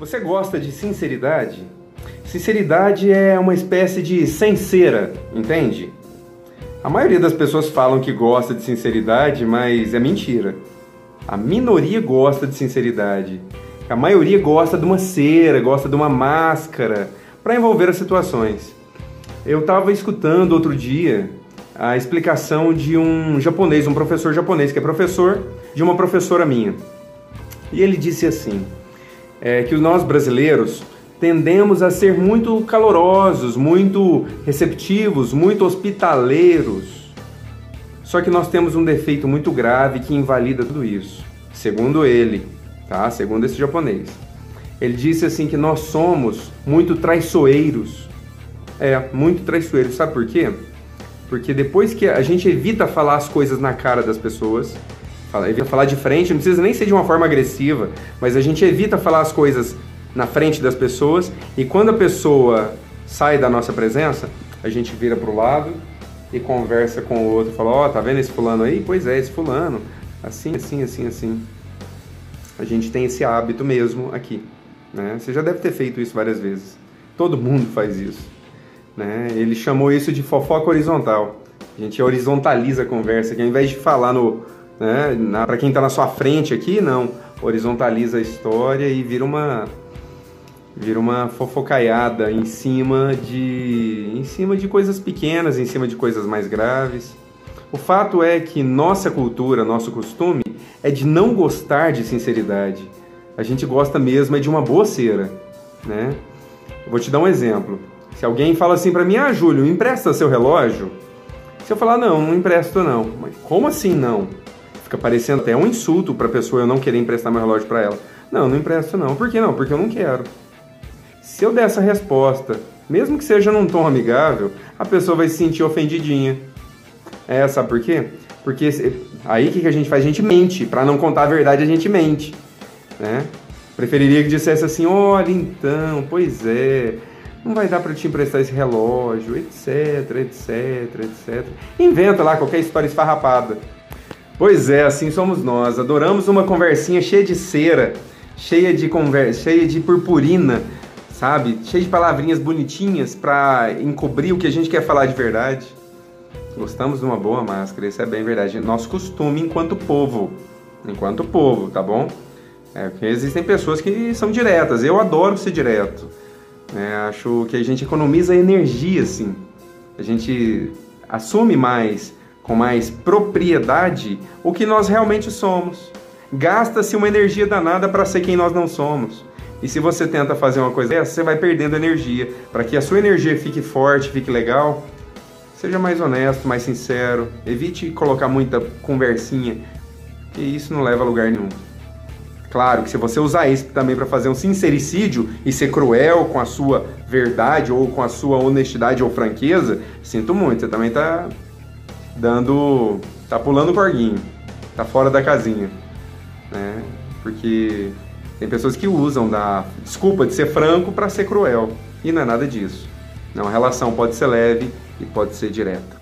Você gosta de sinceridade? Sinceridade é uma espécie de sincera, entende? A maioria das pessoas falam que gosta de sinceridade, mas é mentira. A minoria gosta de sinceridade. A maioria gosta de uma cera, gosta de uma máscara para envolver as situações. Eu estava escutando outro dia a explicação de um japonês, um professor japonês, que é professor de uma professora minha. E ele disse assim: é, que nós brasileiros tendemos a ser muito calorosos, muito receptivos, muito hospitaleiros. Só que nós temos um defeito muito grave que invalida tudo isso. Segundo ele, tá? Segundo esse japonês. Ele disse assim que nós somos muito traiçoeiros. É, muito traiçoeiros. Sabe por quê? Porque depois que a gente evita falar as coisas na cara das pessoas, evita falar de frente, não precisa nem ser de uma forma agressiva, mas a gente evita falar as coisas na frente das pessoas e quando a pessoa sai da nossa presença, a gente vira pro lado e conversa com o outro, fala: "Ó, oh, tá vendo esse fulano aí? Pois é, esse fulano. Assim, assim, assim, assim." A gente tem esse hábito mesmo aqui, né? Você já deve ter feito isso várias vezes. Todo mundo faz isso, né? Ele chamou isso de fofoca horizontal. A gente horizontaliza a conversa, que ao invés de falar no né? Para quem está na sua frente aqui, não. Horizontaliza a história e vira uma vira uma fofocaiada em cima de em cima de coisas pequenas, em cima de coisas mais graves. O fato é que nossa cultura, nosso costume é de não gostar de sinceridade. A gente gosta mesmo é de uma boa cera, né? Eu vou te dar um exemplo. Se alguém fala assim para mim: "Ah, Júlio, empresta seu relógio?" Se eu falar: "Não, não empresto não." Mas como assim não? Fica parecendo até um insulto para a pessoa eu não querer emprestar meu relógio para ela. Não, não empresto não. Por que não? Porque eu não quero. Se eu der essa resposta, mesmo que seja num tom amigável, a pessoa vai se sentir ofendidinha. É, sabe por quê? Porque aí o que, que a gente faz? A gente mente. Para não contar a verdade, a gente mente. Né? Preferiria que dissesse assim: olha, então, pois é, não vai dar para te emprestar esse relógio, etc, etc, etc. Inventa lá qualquer história esfarrapada. Pois é, assim somos nós. Adoramos uma conversinha cheia de cera, cheia de conversa, cheia de purpurina, sabe? Cheia de palavrinhas bonitinhas para encobrir o que a gente quer falar de verdade. Gostamos de uma boa máscara, isso é bem verdade. Nosso costume enquanto povo, enquanto povo, tá bom? É, porque existem pessoas que são diretas. Eu adoro ser direto. É, acho que a gente economiza energia, assim. A gente assume mais com mais propriedade o que nós realmente somos. Gasta-se uma energia danada para ser quem nós não somos. E se você tenta fazer uma coisa dessa, você vai perdendo energia. Para que a sua energia fique forte, fique legal, seja mais honesto, mais sincero. Evite colocar muita conversinha, que isso não leva a lugar nenhum. Claro que se você usar isso também para fazer um sincericídio e ser cruel com a sua verdade ou com a sua honestidade ou franqueza, sinto muito, você também está dando. tá pulando o corguinho, tá fora da casinha, né? Porque tem pessoas que usam da desculpa de ser franco para ser cruel e não é nada disso. Não, a relação pode ser leve e pode ser direta.